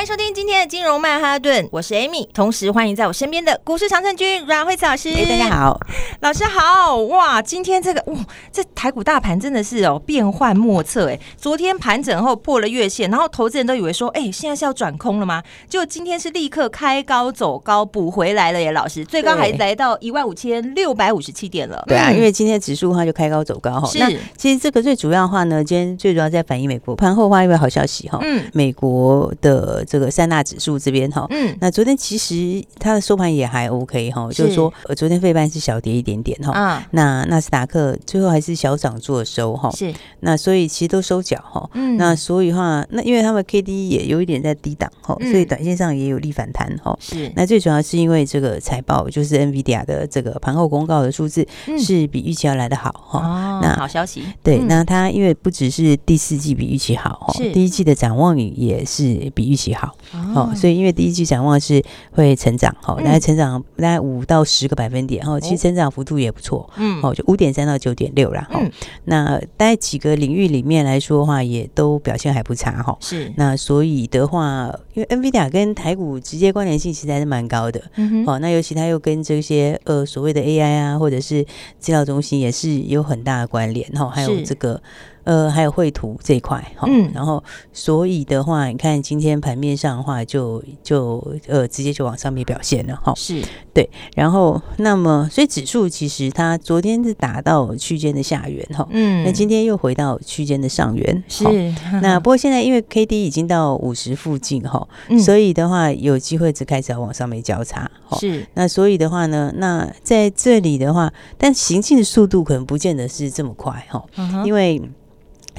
欢迎收听今天的金融曼哈顿，我是 Amy，同时欢迎在我身边的股市常胜军阮惠慈老师。哎，大家好，老师好！哇，今天这个哇，这台股大盘真的是哦变幻莫测哎。昨天盘整后破了月线，然后投资人都以为说，哎，现在是要转空了吗？结果今天是立刻开高走高补回来了耶，老师，最高还来到一万五千六百五十七点了。对啊，因为今天指数的话就开高走高哈。那其实这个最主要的话呢，今天最主要在反映美国盘后的话，因为好消息哈，嗯，美国的。这个三大指数这边哈，嗯，那昨天其实它的收盘也还 OK 哈，就是说，呃，昨天费半是小跌一点点哈，啊，那纳斯达克最后还是小涨做收哈，是，那所以其实都收脚哈，嗯，那所以话，那因为他们 K D 也有一点在低档哈，所以短线上也有力反弹哈，是，那最主要是因为这个财报就是 NVIDIA 的这个盘后公告的数字是比预期要来的好哈，哦，那好消息，对，那它因为不只是第四季比预期好哈，第一季的展望也是比预期好。好，哦，所以因为第一季展望是会成长，好，大概成长大概五到十个百分点，哈，其实成长幅度也不错，嗯，哦，就五点三到九点六啦，哈，那在几个领域里面来说的话，也都表现还不差，哈，是，那所以的话，因为 NVIDIA 跟台股直接关联性其实还是蛮高的，嗯，哦，那尤其它又跟这些呃所谓的 AI 啊，或者是资料中心也是有很大的关联，哈，还有这个。呃，还有绘图这一块哈，嗯，然后所以的话，你看今天盘面上的话就，就就呃直接就往上面表现了哈，是。对，然后那么所以指数其实它昨天是打到区间的下缘哈，嗯，那今天又回到区间的上缘，是，那不过现在因为 K D 已经到五十附近哈，所以的话有机会只开始要往上面交叉，是，那所以的话呢，那在这里的话，但行进的速度可能不见得是这么快哈，因为。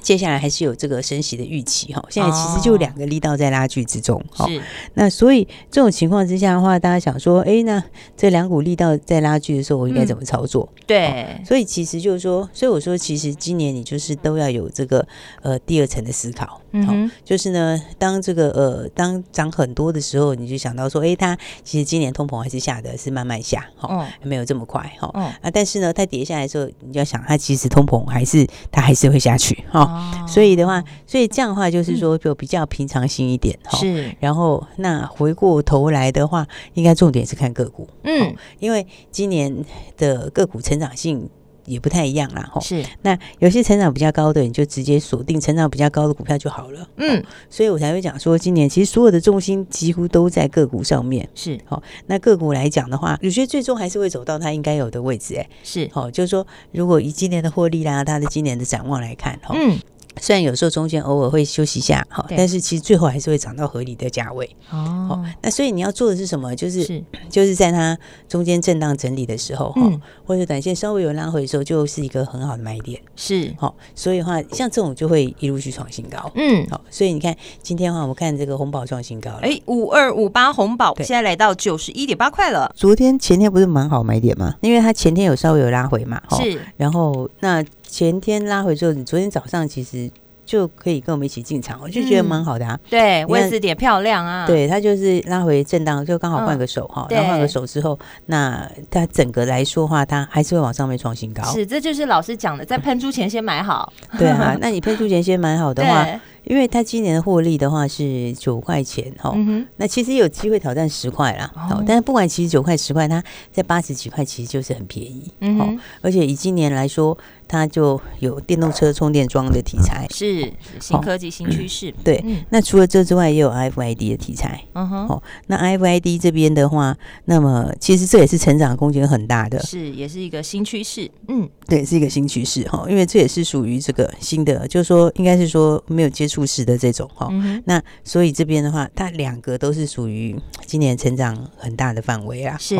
接下来还是有这个升息的预期哈，现在其实就两个力道在拉锯之中哈。是，那所以这种情况之下的话，大家想说，哎，那这两股力道在拉锯的时候，我应该怎么操作？对，所以其实就是说，所以我说，其实今年你就是都要有这个呃第二层的思考。嗯，就是呢，当这个呃，当涨很多的时候，你就想到说，哎，它其实今年通膨还是下的是慢慢下，哈，没有这么快，哈，啊，但是呢，它跌下来的时候，你就要想，它其实通膨还是它还是会下去，哈，所以的话，所以这样的话就是说，就比较平常心一点，哈，是，然后那回过头来的话，应该重点是看个股，嗯，因为今年的个股成长性。也不太一样啦，吼。是，那有些成长比较高的，你就直接锁定成长比较高的股票就好了。嗯，所以我才会讲说，今年其实所有的重心几乎都在个股上面。是，好，那个股来讲的话，有些最终还是会走到它应该有的位置。哎，是，好，就是说，如果以今年的获利啦，它的今年的展望来看，哈，嗯。虽然有时候中间偶尔会休息一下，好，但是其实最后还是会涨到合理的价位。哦，那所以你要做的是什么？就是，是 就是在它中间震荡整理的时候，哈、嗯，或者短线稍微有拉回的时候，就是一个很好的买点。是，好，所以的话，像这种就会一路去创新高。嗯，好，所以你看今天的话，我们看这个红宝创新高了。哎，五二五八红宝现在来到九十一点八块了。昨天前天不是蛮好买点吗？因为它前天有稍微有拉回嘛。是，然后那。前天拉回之后，你昨天早上其实就可以跟我们一起进场，我就觉得蛮好的啊。对，位置点漂亮啊。对，它就是拉回震荡，就刚好换个手哈。然后换个手之后，那它整个来说话，它还是会往上面创新高。是，这就是老师讲的，在喷出前先买好。对啊，那你喷出前先买好的话。因为它今年的获利的话是九块钱哈，那其实有机会挑战十块啦。哦，但是不管其实九块十块，它在八十几块其实就是很便宜。嗯，而且以今年来说，它就有电动车充电桩的题材，是新科技新趋势。对，那除了这之外，也有 RFID 的题材。嗯哼，哦，那 RFID 这边的话，那么其实这也是成长空间很大的，是也是一个新趋势。嗯，对，是一个新趋势哈，因为这也是属于这个新的，就是说应该是说没有接触。式的这种哈，那所以这边的话，它两个都是属于今年成长很大的范围啊。是，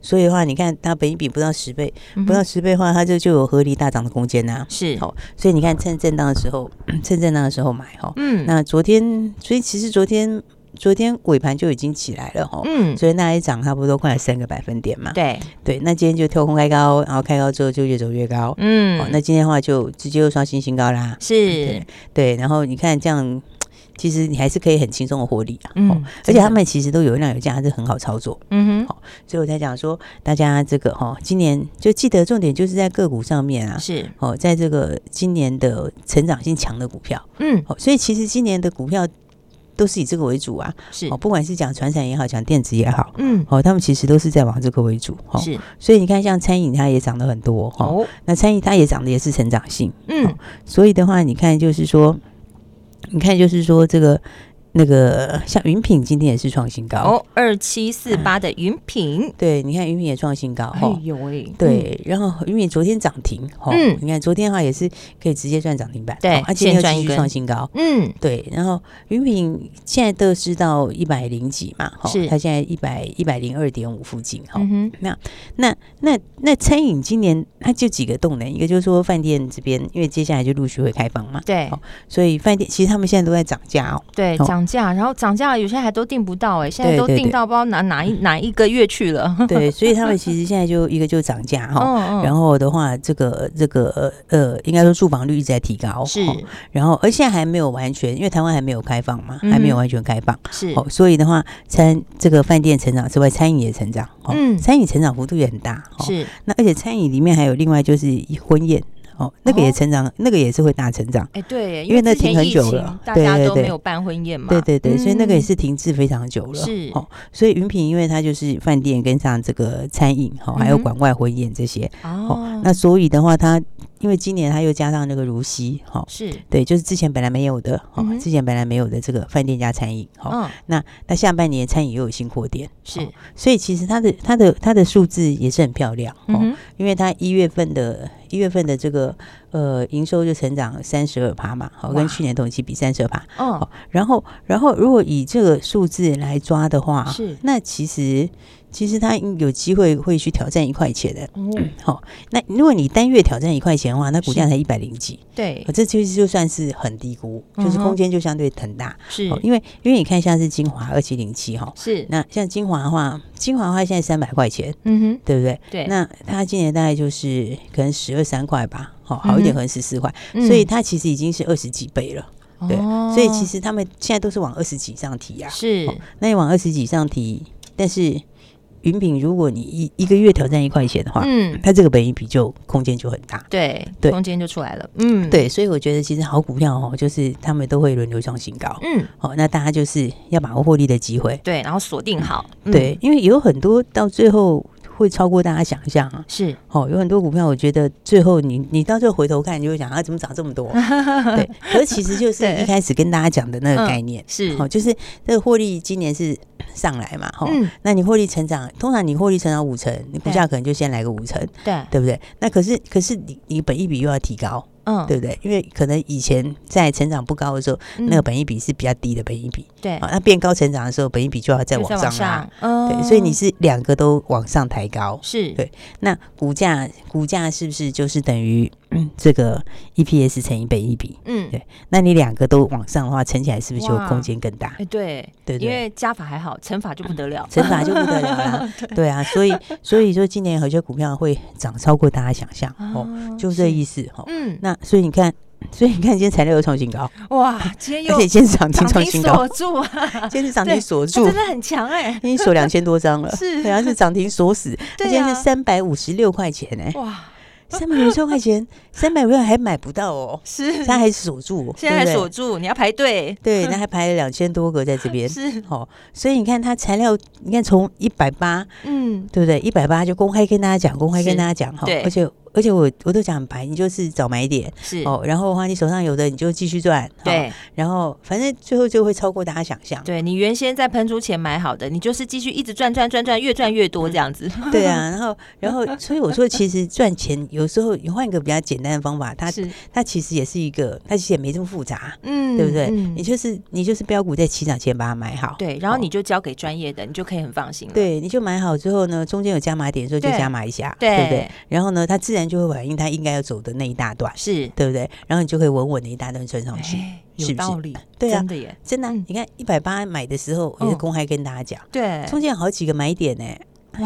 所以的话，你看它本一比不到十倍，不到十倍的话，它就就有合理大涨的空间呐。是，好，所以你看趁震荡的时候，趁震荡的时候买哈。嗯，那昨天，所以其实昨天。昨天尾盘就已经起来了哈，嗯，所以那一涨差不多快三个百分点嘛，对。对，那今天就跳空开高，然后开高之后就越走越高，嗯，哦，那今天的话就直接又刷新新高啦，是。对，对，然后你看这样。其实你还是可以很轻松的获利啊，嗯，而且他们其实都有量有价，还是很好操作，嗯哼，好，所以我才讲说，大家这个哈，今年就记得重点就是在个股上面啊，是。哦，在这个今年的成长性强的股票，嗯，好，所以其实今年的股票都是以这个为主啊，是。哦，不管是讲传产也好，讲电子也好，嗯，哦，他们其实都是在往这个为主，是，所以你看像餐饮它也涨了很多哈，那餐饮它也涨的也是成长性，嗯，所以的话，你看就是说。你看，就是说这个。那个像云品今天也是创新高。哦，二七四八的云品，嗯，对，你看云品也创新高，哎呦喂，对，然后云品昨天涨停，嗯，你看昨天的话也是可以直接赚涨停板，对，它今天又继续创新高，嗯，对，然后云品现在都是到一百零几嘛，是，它现在一百一百零二点五附近，哈，那那那那餐饮今年它就几个动能，一个就是说饭店这边，因为接下来就陆续会开放嘛，对，所以饭店其实他们现在都在涨价哦，对，涨。涨价，然后涨价，有些还都订不到哎，现在都订到不知道哪哪一 哪一个月去了。对，所以他们其实现在就一个就涨价哈，然后的话，这个这个呃，应该说住房率一直在提高，是。然后而现在还没有完全，因为台湾还没有开放嘛，还没有完全开放，是。所以的话，餐这个饭店成长之外，餐饮也成长，嗯，餐饮成长幅度也很大，是。那而且餐饮里面还有另外就是婚宴。哦，那个也成长，那个也是会大成长。哎，对，因为那停很久了，大家都没有办婚宴嘛。对对对，所以那个也是停滞非常久了。是哦，所以云品因为它就是饭店跟上这个餐饮哈，还有馆外婚宴这些。哦，那所以的话，它因为今年它又加上那个如溪哈，是。对，就是之前本来没有的哈，之前本来没有的这个饭店加餐饮哈。那那下半年餐饮又有新扩店，是，所以其实它的它的它的数字也是很漂亮哦，因为它一月份的。一月份的这个呃营收就成长三十二趴嘛，好，跟去年同期比三十二趴，哦，然后然后如果以这个数字来抓的话，是。那其实其实它有机会会去挑战一块钱的，嗯，好，那如果你单月挑战一块钱的话，那股价才一百零几，对，这其实就算是很低估，就是空间就相对很大，是，因为因为你看像是精华二七零七哈，是，那像精华的话，精华的话现在三百块钱，嗯哼，对不对？对，那它今年大概就是可能十二。三块吧，好好一点可能十四块，所以它其实已经是二十几倍了，对，所以其实他们现在都是往二十几上提呀，是，那你往二十几上提，但是云品如果你一一个月挑战一块钱的话，嗯，它这个本益比就空间就很大，对，对，空间就出来了，嗯，对，所以我觉得其实好股票哦，就是他们都会轮流创新高，嗯，好，那大家就是要把握获利的机会，对，然后锁定好，对，因为有很多到最后。会超过大家想象啊！是哦，有很多股票，我觉得最后你你到最后回头看，你就会想啊，怎么涨这么多？对，可是其实就是一开始跟大家讲的那个概念是哦，就是这个获利今年是上来嘛，哈，那你获利成长，通常你获利成长五成，你股价可能就先来个五成，对，对不对？那可是可是你你本益比又要提高。嗯，对不对？因为可能以前在成长不高的时候，嗯、那个本益比是比较低的本益比。对啊，那变高成长的时候，本益比就要再往上拉。嗯，对，所以你是两个都往上抬高。是对。那股价股价是不是就是等于这个 EPS 乘以本一比？嗯，对。那你两个都往上的话，乘起来是不是就空间更大？哎，对对，因为加法还好，乘法就不得了，乘法就不得了了。对啊，所以所以说今年有些股票会涨超过大家想象哦，就这意思哈。嗯，那。所以你看，所以你看，今天材料又创新高，哇！今天 又而且今天涨停创新高，锁住啊！今天是涨停锁住，真的很强哎！已经锁两千多张了，是，好像是涨停锁死。今天是三百五十六块钱哎，哇！三百五十六块钱，三百五还买不到哦，是，他还锁住，现在还锁住，你要排队，对，那还排了两千多个在这边，是。哦。所以你看，它材料，你看从一百八，嗯，对不对？一百八就公开跟大家讲，公开跟大家讲哈，而且。而且我我都讲很白，你就是早买一点是哦，然后的话你手上有的你就继续赚，对，然后反正最后就会超过大家想象。对，你原先在喷出前买好的，你就是继续一直赚赚赚赚，越赚越多这样子。对啊，然后然后所以我说，其实赚钱有时候你换一个比较简单的方法，它是它其实也是一个，它其实也没这么复杂，嗯，对不对？你就是你就是标股在起涨前把它买好，对，然后你就交给专业的，你就可以很放心了。对，你就买好之后呢，中间有加码点的时候就加码一下，对不对？然后呢，它自然。然就会反映它应该要走的那一大段，是对不对？然后你就可以稳稳的一大段穿上去，欸、有道理，对啊，真的耶，真的。你看一百八买的时候，我也是公开跟大家讲，对，中间有好几个买点呢，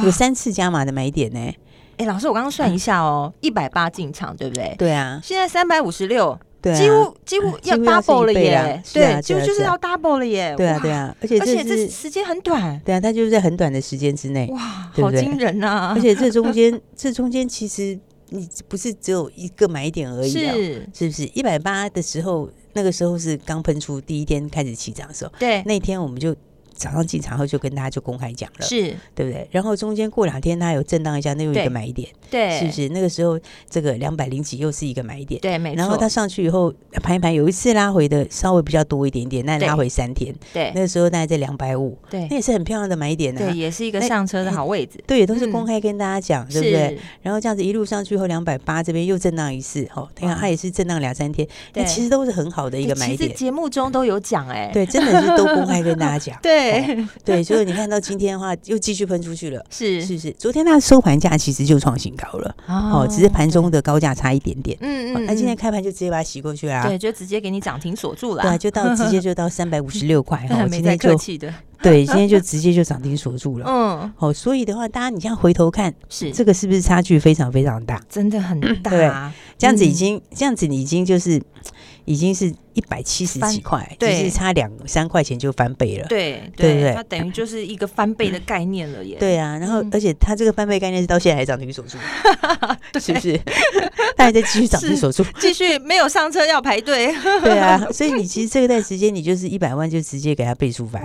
有三次加码的买点呢。哎，老师，我刚刚算一下哦，一百八进场，对不对？对啊，现在三百五十六。几乎几乎要 double 了耶，对，就就是要 double 了耶，对啊对啊，而且而且这时间很短，对啊，它就是在很短的时间之内，哇，好惊人呐！而且这中间这中间其实你不是只有一个买点而已，是是不是？一百八的时候，那个时候是刚喷出第一天开始起涨的时候，对，那天我们就。早上进场后就跟大家就公开讲了，是。对不对？然后中间过两天它有震荡一下，那又一个买点，对，是不是？那个时候这个两百零几又是一个买点，对，没错。然后它上去以后盘一盘，有一次拉回的稍微比较多一点点，那拉回三天，对，那个时候大概在两百五，对，那也是很漂亮的买点呢，对，也是一个上车的好位置，对，也都是公开跟大家讲，对不对？然后这样子一路上去后两百八这边又震荡一次，哦，你看它也是震荡两三天，那其实都是很好的一个买点，节目中都有讲，哎，对，真的是都公开跟大家讲，对，对。所以你看到今天的话，又继续喷出去了，是是不是？昨天它收盘价其实就创新高了，哦，只是盘中的高价差一点点，嗯嗯，那今天开盘就直接把它洗过去了，对，就直接给你涨停锁住了，对，就到直接就到三百五十六块，哈，今天就客气的，对，今天就直接就涨停锁住了，嗯，好，所以的话，大家你这样回头看，是这个是不是差距非常非常大？真的很大，对，这样子已经这样子你已经就是已经是。一百七十几块，其实差两三块钱就翻倍了。对对对，它等于就是一个翻倍的概念了耶。对啊，然后而且它这个翻倍概念是到现在还涨停锁住，是不是？它还在继续涨停锁住，继续没有上车要排队。对啊，所以你其实这一段时间你就是一百万就直接给它倍数翻，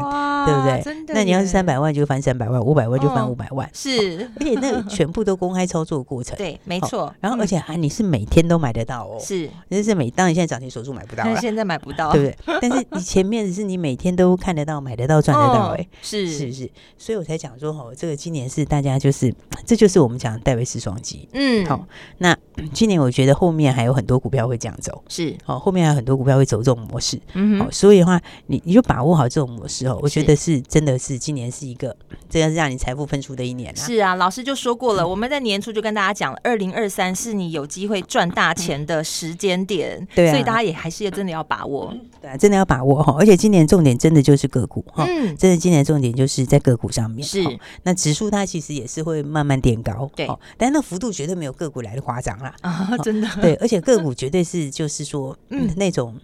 对不对？真的。那你要是三百万就翻三百万，五百万就翻五百万，是。而且那全部都公开操作过程，对，没错。然后而且啊你是每天都买得到哦，是，那是每当你现在涨停锁住买不到了，现在买不到，对不对？但是你前面是你每天都看得到、买得到、赚得到，哎，是。是不是？所以我才讲说，哦，这个今年是大家就是，这就是我们讲戴维斯双击，嗯，好。那 今年我觉得后面还有很多股票会这样走，是，好，后面还有很多股票会走这种模式，嗯，好。所以的话，你你就把握好这种模式哦，我觉得是真的是今年是一个，这个是让你财富喷出的一年。是啊，老师就说过了，我们在年初就跟大家讲了，二零二三是你有机会赚大钱的时间点，对，所以大家也还是要真的要把握，对。真的要把握哈，而且今年重点真的就是个股哈，嗯，真的今年重点就是在个股上面。是，那指数它其实也是会慢慢垫高，对，但那幅度绝对没有个股来的夸张啦啊，真的。对，而且个股绝对是就是说，嗯，那种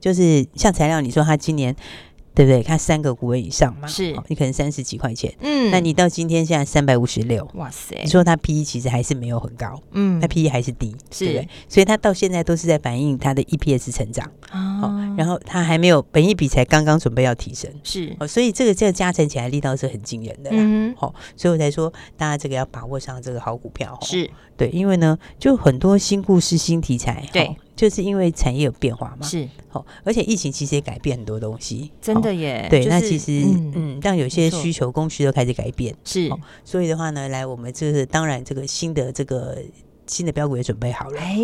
就是像材料，你说它今年。对不对？它三个股位以上嘛，是。你可能三十几块钱，嗯，那你到今天现在三百五十六，哇塞！你说它 P E 其实还是没有很高，嗯，它 P E 还是低，是，对不对？所以它到现在都是在反映它的 E P S 成长，哦，然后它还没有本益比才刚刚准备要提升，是，哦，所以这个这个加成起来力道是很惊人的啦，嗯，好，所以我才说大家这个要把握上这个好股票，是。对，因为呢，就很多新故事、新题材，对。就是因为产业有变化嘛，是哦，而且疫情其实也改变很多东西，真的耶。对，那其实嗯，但有些需求供需都开始改变，是。所以的话呢，来我们就是当然这个新的这个。新的标股也准备好了，哎，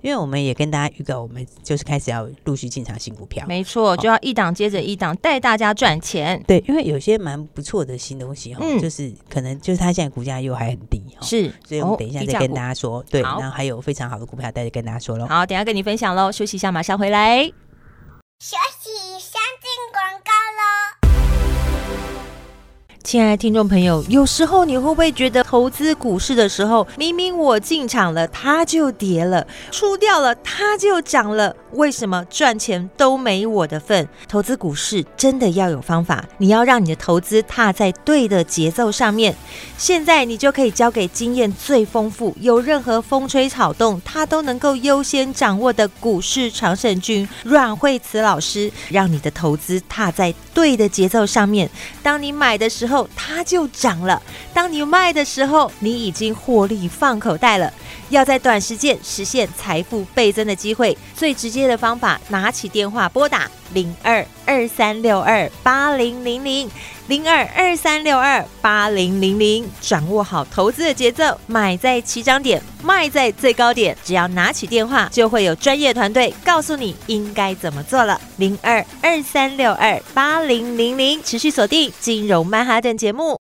因为我们也跟大家预告，我们就是开始要陆续进场新股票，没错，就要一档接着一档带大家赚钱。对，因为有些蛮不错的新东西哈，就是可能就是它现在股价又还很低，是，所以我们等一下再跟大家说。对，然后还有非常好的股票，待着跟大家说喽。好，等下跟你分享喽，休息一下，马上回来。休息，亲爱的听众朋友，有时候你会不会觉得投资股市的时候，明明我进场了，它就跌了；出掉了，它就涨了？为什么赚钱都没我的份？投资股市真的要有方法，你要让你的投资踏在对的节奏上面。现在你就可以交给经验最丰富、有任何风吹草动他都能够优先掌握的股市常胜军阮慧慈老师，让你的投资踏在对的节奏上面。当你买的时候，它就涨了。当你卖的时候，你已经获利放口袋了。要在短时间实现财富倍增的机会，最直接的方法，拿起电话拨打零二二三六二八零零零零二二三六二八零零零，掌握好投资的节奏，买在起涨点，卖在最高点。只要拿起电话，就会有专业团队告诉你应该怎么做了。零二二三六二八零零零，持续锁定金融曼哈顿节目。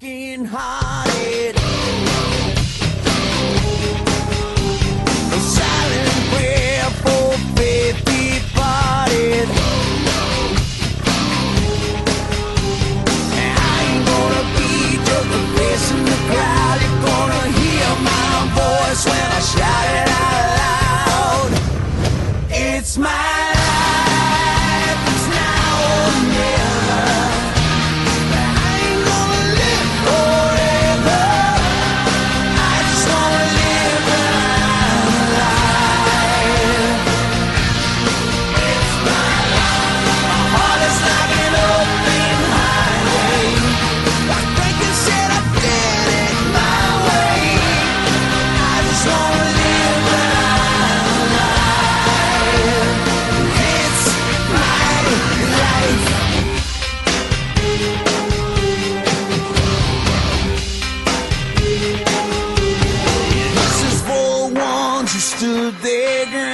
broken hearted. to their.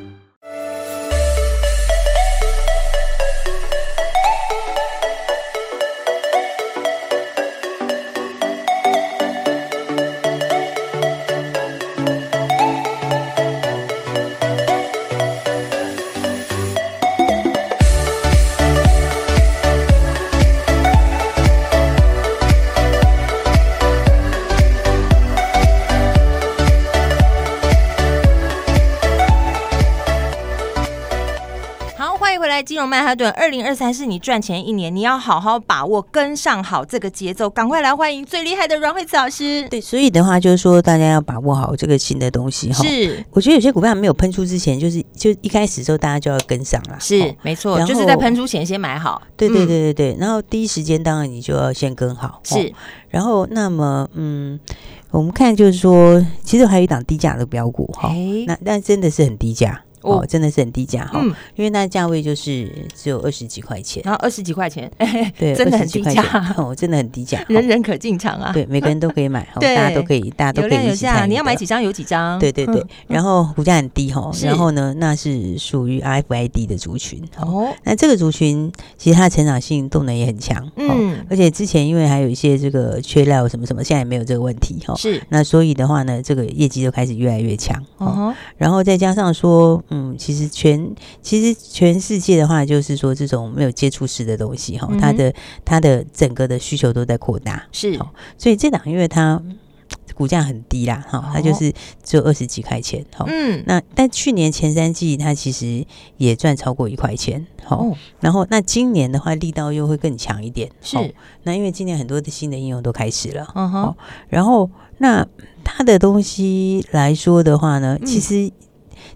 曼哈顿，二零二三是你赚钱一年，你要好好把握，跟上好这个节奏，赶快来欢迎最厉害的阮慧慈老师。对，所以的话就是说，大家要把握好这个新的东西哈。是，我觉得有些股票没有喷出之前，就是就一开始的时候大家就要跟上了。是，没错，就是在喷出前先买好。对对对对对，然后第一时间当然你就要先跟好。是，然后那么嗯。我们看，就是说，其实还有一档低价的标股哈，那那真的是很低价。哦，真的是很低价哈，因为那价位就是只有二十几块钱，然后二十几块钱，对，真的很低价。哦，真的很低价，人人可进场啊，对，每个人都可以买，大家都可以，大家都可以一起。你要买几张有几张，对对对，然后股价很低哈，然后呢，那是属于 RFID 的族群哦，那这个族群其实它的成长性动能也很强，嗯，而且之前因为还有一些这个缺料什么什么，现在也没有这个问题哈，是，那所以的话呢，这个业绩就开始越来越强，哦，然后再加上说。嗯，其实全其实全世界的话，就是说这种没有接触式的东西哈，它的它的整个的需求都在扩大，是，所以这档因为它股价很低啦，哈，它就是只有二十几块钱，哈，嗯，那但去年前三季它其实也赚超过一块钱，好，然后那今年的话力道又会更强一点，是，那因为今年很多的新的应用都开始了，嗯哼，然后那它的东西来说的话呢，其实。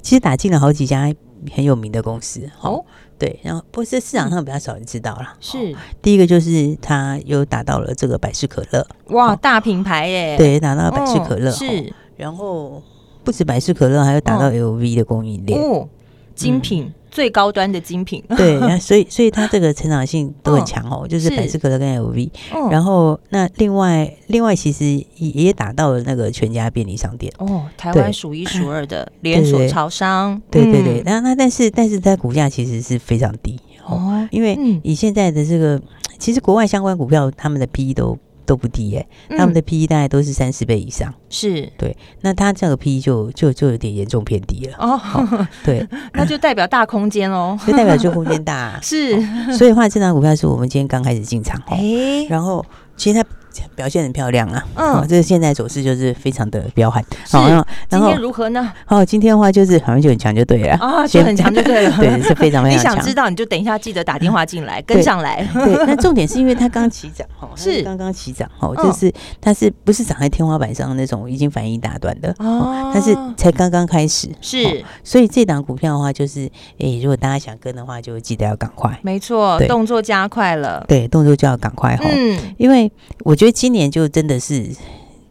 其实打进了好几家很有名的公司哦，对，然后不过这市场上比较少人知道啦。是。第一个就是他又打到了这个百事可乐，哇，大品牌耶！对，打到了百事可乐是，然后不止百事可乐，还有打到 LV 的供应链，精品。最高端的精品，对，所以所以它这个成长性都很强哦，就是百事可乐跟 LV，然后那另外另外其实也也打到了那个全家便利商店。哦，台湾数一数二的连锁超商，对对对，那那但是但是它股价其实是非常低哦，因为以现在的这个其实国外相关股票他们的 PE 都。都不低耶，他们的 P E 大概都是三十倍以上，是对。那它这个 P E 就就就有点严重偏低了哦。对，那就代表大空间哦，就代表就空间大，是。所以的话，这张股票是我们今天刚开始进场，哎，然后其实它。表现很漂亮啊！嗯，这个现在走势就是非常的彪悍。好，今天如何呢？哦，今天的话就是好像就很强就对了啊，就很强就对了，对，是非常非常强。你想知道你就等一下记得打电话进来跟上来。对，那重点是因为它刚起涨哦，是刚刚起涨哦，就是它是不是长在天花板上的那种已经反应一大段的哦，它是才刚刚开始。是，所以这档股票的话就是，诶，如果大家想跟的话，就记得要赶快。没错，动作加快了。对，动作就要赶快哈。嗯，因为我觉得。今年就真的是。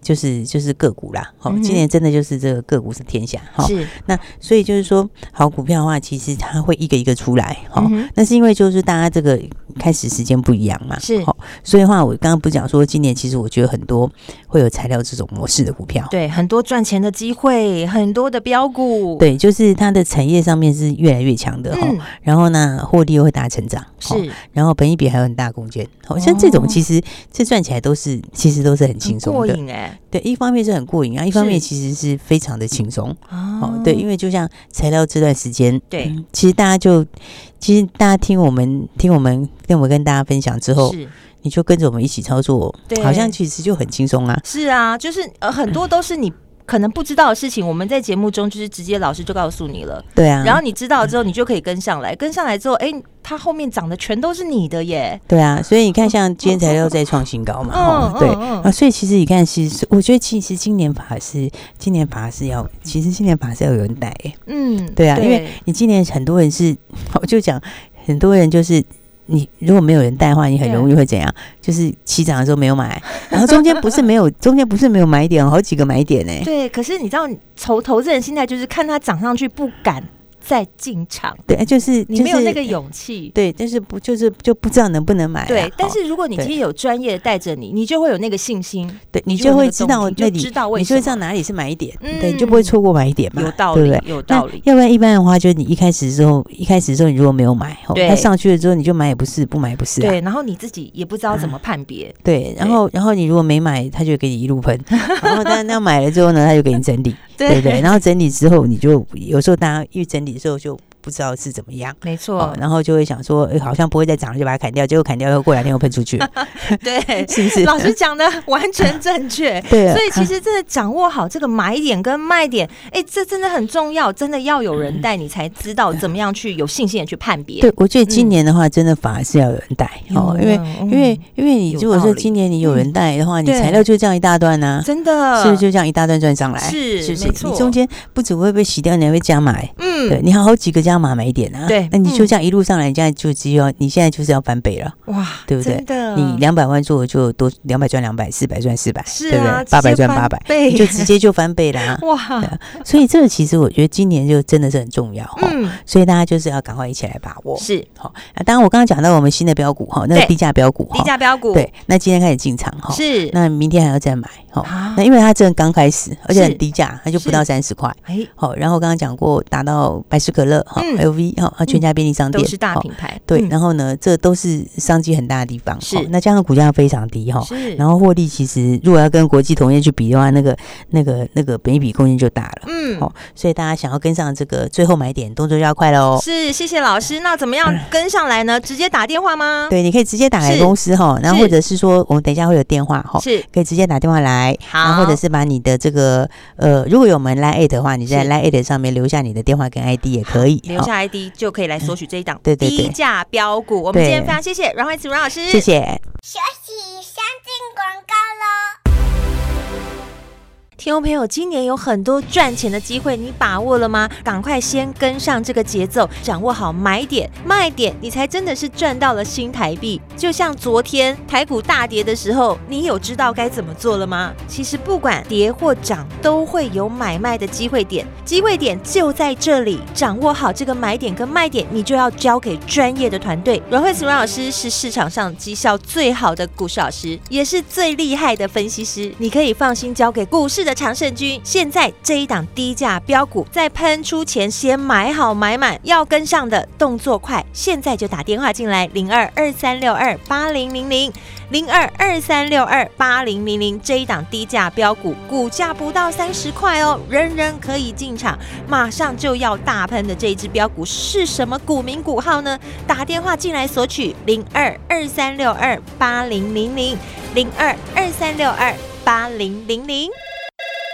就是就是个股啦，好，今年真的就是这个个股是天下，哈。是，那所以就是说，好股票的话，其实它会一个一个出来，哈。那是因为就是大家这个开始时间不一样嘛，是。所以的话，我刚刚不讲说，今年其实我觉得很多会有材料这种模式的股票，对，很多赚钱的机会，很多的标股，对，就是它的产业上面是越来越强的，哈。然后呢，获利又会大成长，是。然后本益比还有很大空间，好像这种其实这赚起来都是其实都是很轻松的，过瘾哎。对，一方面是很过瘾啊，一方面其实是非常的轻松哦。对，因为就像材料这段时间，对、嗯，其实大家就其实大家听我们听我们跟我们跟大家分享之后，是你就跟着我们一起操作，对，好像其实就很轻松啊。是啊，就是呃很多都是你。可能不知道的事情，我们在节目中就是直接老师就告诉你了。对啊，然后你知道了之后，你就可以跟上来，跟上来之后，哎，它后面涨的全都是你的耶。对啊，所以你看，像今天材料在创新高嘛，哦，对啊，所以其实你看，其实我觉得，其实今年法是今年法是要，其实今年法是要有人带。嗯，对啊，因为你今年很多人是，我就讲很多人就是。你如果没有人带的话，你很容易会怎样？就是起涨的时候没有买，然后中间不是没有，中间不是没有买点，好几个买点呢。对，可是你知道，投投资人心态就是看它涨上去不敢。再进场，对，就是你没有那个勇气，对，但是不就是就不知道能不能买。对，但是如果你今天有专业带着你，你就会有那个信心，对你就会知道那里，知道你就会知道哪里是买点，对，你就不会错过买点嘛，有道理，有道理。要不然一般的话，就是你一开始的时候，一开始的时候你如果没有买，它上去了之后你就买也不是，不买也不是，对，然后你自己也不知道怎么判别，对，然后然后你如果没买，他就给你一路喷，然后但那买了之后呢，他就给你整理，对对，然后整理之后你就有时候大家一整理的时候就。不知道是怎么样，没错、哦。然后就会想说，欸、好像不会再长了，就把它砍掉。结果砍掉以后，过两天又喷出去。对，是不是？老师讲的完全正确。对，所以其实真的掌握好这个买点跟卖点，哎、欸，这真的很重要。真的要有人带你才知道怎么样去有信心的去判别。对，我觉得今年的话，真的反而是要有人带、嗯、哦，因为、嗯、因为因为你如果说今年你有人带的话，你材料就这样一大段呢、啊，真的，是不是就这样一大段赚上来？是，是不是？你中间不止会被洗掉，你还会加买。嗯，对，你好好几个加码买点啊。对，那你就这样一路上来，你现在就只有你现在就是要翻倍了。哇，对不对？你两百万做就多两百赚两百，四百赚四百，对不对？八百赚八百，你就直接就翻倍了 啊。哇，所以这个其实我觉得今年就真的是很重要哈。嗯，所以大家就是要赶快一起来把握。是，好。啊，当然我刚刚讲到我们新的标股哈，那个低价标股，低价标股，对，那今天开始进场哈。是，那明天还要再买哈。那因为它真的刚开始，而且很低价，它就不到三十块。哎，好，然后刚刚讲过达到百事可乐哈，LV 哈啊，全家便利商店都是大品牌。对，然后呢，这都是商机很大的地方。是，那加上股价非常低哈。是，然后获利其实如果要跟国际同业去比的话，那个那个那个本益比空间就大了。嗯，好，所以大家想要跟上这个最后买点，动作就要快喽。是，谢谢老师。那怎么样跟上来呢？直接打电话吗？对，你可以直接打来公司哈，然后或者是说我们等一下会有电话哈，是可以直接打电话来。好，然后或者是把你的这个呃，如果有我们 Line 的话，你在 Line 上面留下你的电话跟 ID 也可以，留下 ID 就可以来索取这一档低价标股。我们今天非常谢谢阮慧慈阮老师，谢谢。休息先进广告喽。听众朋友，今年有很多赚钱的机会，你把握了吗？赶快先跟上这个节奏，掌握好买点卖点，你才真的是赚到了新台币。就像昨天台股大跌的时候，你有知道该怎么做了吗？其实不管跌或涨，都会有买卖的机会点，机会点就在这里。掌握好这个买点跟卖点，你就要交给专业的团队。阮慧慈阮老师是市场上绩效最好的股市老师，也是最厉害的分析师，你可以放心交给股市的常胜军，现在这一档低价标股在喷出前先买好买满，要跟上的动作快，现在就打电话进来零二二三六二二八零零零零二二三六二八零零零，这一档低价标股股价不到三十块哦，人人可以进场，马上就要大喷的这一支标股是什么股名股号呢？打电话进来索取零二二三六二八零零零零二二三六二八零零零。